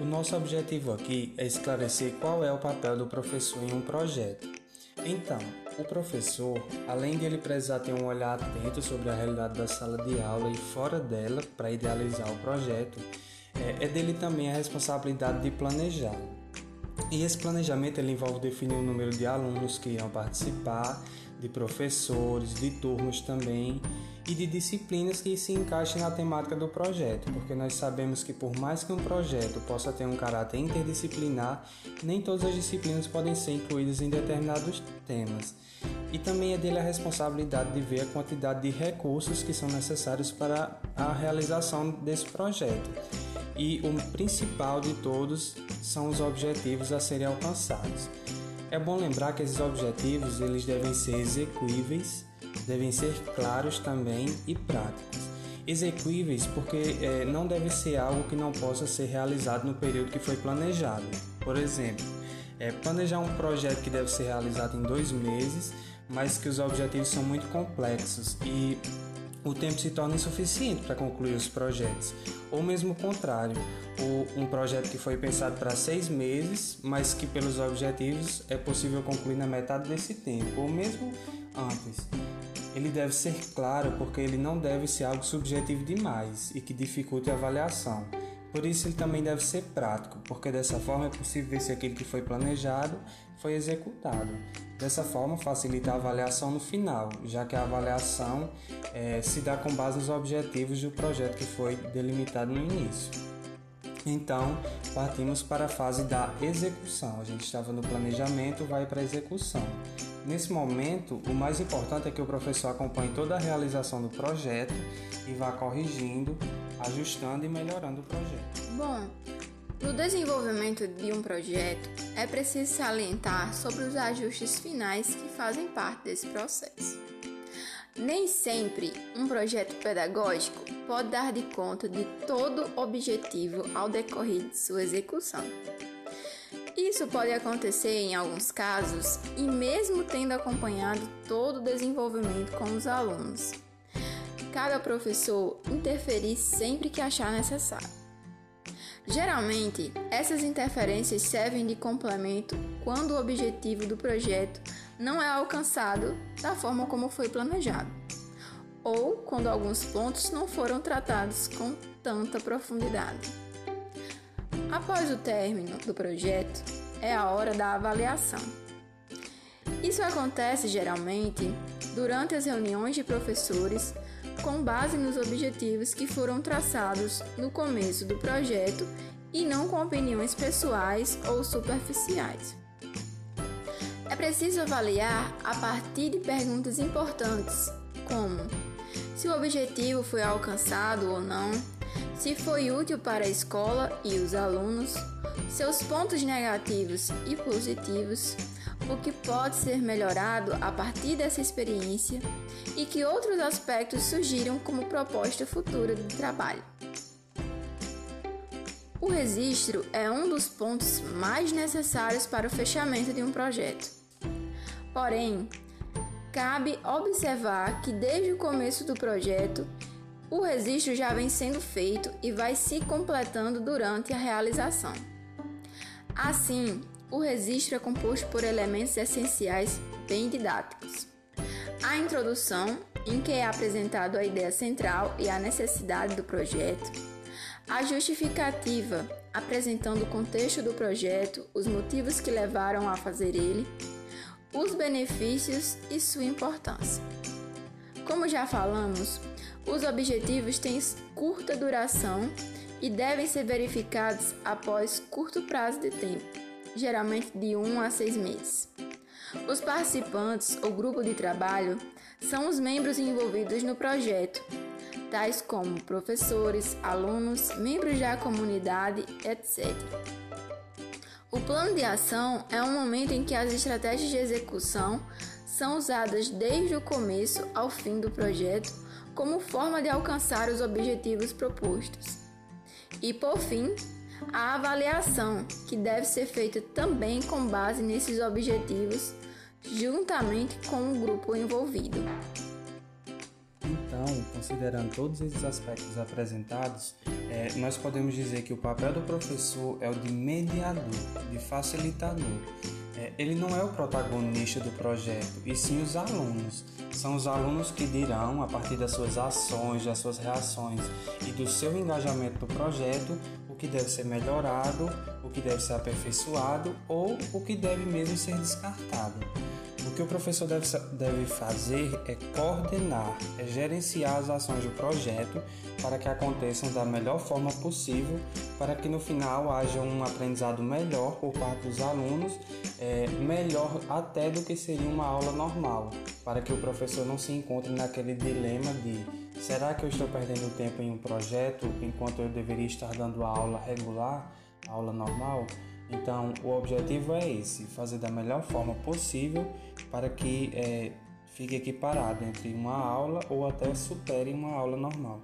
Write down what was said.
O nosso objetivo aqui é esclarecer qual é o papel do professor em um projeto. Então, o professor, além de ele precisar ter um olhar atento sobre a realidade da sala de aula e fora dela para idealizar o projeto, é, é dele também a responsabilidade de planejar. E esse planejamento ele envolve definir o número de alunos que irão participar, de professores, de turmas também e de disciplinas que se encaixem na temática do projeto, porque nós sabemos que por mais que um projeto possa ter um caráter interdisciplinar, nem todas as disciplinas podem ser incluídas em determinados temas. E também é dele a responsabilidade de ver a quantidade de recursos que são necessários para a realização desse projeto. E o principal de todos são os objetivos a serem alcançados. É bom lembrar que esses objetivos eles devem ser execuíveis, devem ser claros também e práticos. Execuíveis porque é, não deve ser algo que não possa ser realizado no período que foi planejado. Por exemplo, é, planejar um projeto que deve ser realizado em dois meses, mas que os objetivos são muito complexos e o tempo se torna insuficiente para concluir os projetos. Ou mesmo o contrário, um projeto que foi pensado para seis meses, mas que pelos objetivos é possível concluir na metade desse tempo, ou mesmo antes. Ele deve ser claro porque ele não deve ser algo subjetivo demais e que dificulte a avaliação. Por isso, ele também deve ser prático, porque dessa forma é possível ver se aquilo que foi planejado foi executado. Dessa forma, facilita a avaliação no final, já que a avaliação é, se dá com base nos objetivos do projeto que foi delimitado no início. Então, partimos para a fase da execução. A gente estava no planejamento, vai para a execução. Nesse momento, o mais importante é que o professor acompanhe toda a realização do projeto e vá corrigindo, ajustando e melhorando o projeto. Bom, no desenvolvimento de um projeto, é preciso salientar sobre os ajustes finais que fazem parte desse processo. Nem sempre um projeto pedagógico pode dar de conta de todo objetivo ao decorrer de sua execução. Isso pode acontecer em alguns casos e mesmo tendo acompanhado todo o desenvolvimento com os alunos. Cabe ao professor interferir sempre que achar necessário. Geralmente, essas interferências servem de complemento quando o objetivo do projeto não é alcançado da forma como foi planejado ou quando alguns pontos não foram tratados com tanta profundidade. Após o término do projeto, é a hora da avaliação. Isso acontece geralmente durante as reuniões de professores com base nos objetivos que foram traçados no começo do projeto e não com opiniões pessoais ou superficiais. É preciso avaliar a partir de perguntas importantes, como se o objetivo foi alcançado ou não, se foi útil para a escola e os alunos, seus pontos negativos e positivos, o que pode ser melhorado a partir dessa experiência e que outros aspectos surgiram como proposta futura de trabalho. O registro é um dos pontos mais necessários para o fechamento de um projeto. Porém, Cabe observar que desde o começo do projeto, o registro já vem sendo feito e vai se completando durante a realização. Assim, o registro é composto por elementos essenciais bem didáticos. A introdução, em que é apresentado a ideia central e a necessidade do projeto. A justificativa, apresentando o contexto do projeto, os motivos que levaram a fazer ele os benefícios e sua importância. Como já falamos, os objetivos têm curta duração e devem ser verificados após curto prazo de tempo, geralmente de 1 a 6 meses. Os participantes ou grupo de trabalho são os membros envolvidos no projeto, tais como professores, alunos, membros da comunidade, etc. O plano de ação é um momento em que as estratégias de execução são usadas desde o começo ao fim do projeto como forma de alcançar os objetivos propostos. E por fim, a avaliação, que deve ser feita também com base nesses objetivos, juntamente com o grupo envolvido. Então, considerando todos esses aspectos apresentados, é, nós podemos dizer que o papel do professor é o de mediador, de facilitador. É, ele não é o protagonista do projeto, e sim os alunos. São os alunos que dirão, a partir das suas ações, das suas reações e do seu engajamento no projeto, o que deve ser melhorado, o que deve ser aperfeiçoado ou o que deve mesmo ser descartado. O que o professor deve, deve fazer é coordenar, é gerenciar as ações do projeto para que aconteçam da melhor forma possível, para que no final haja um aprendizado melhor por parte dos alunos, é, melhor até do que seria uma aula normal, para que o professor não se encontre naquele dilema de será que eu estou perdendo tempo em um projeto enquanto eu deveria estar dando a aula regular, aula normal? Então, o objetivo é esse: fazer da melhor forma possível para que é, fique equiparado entre uma aula ou até supere uma aula normal.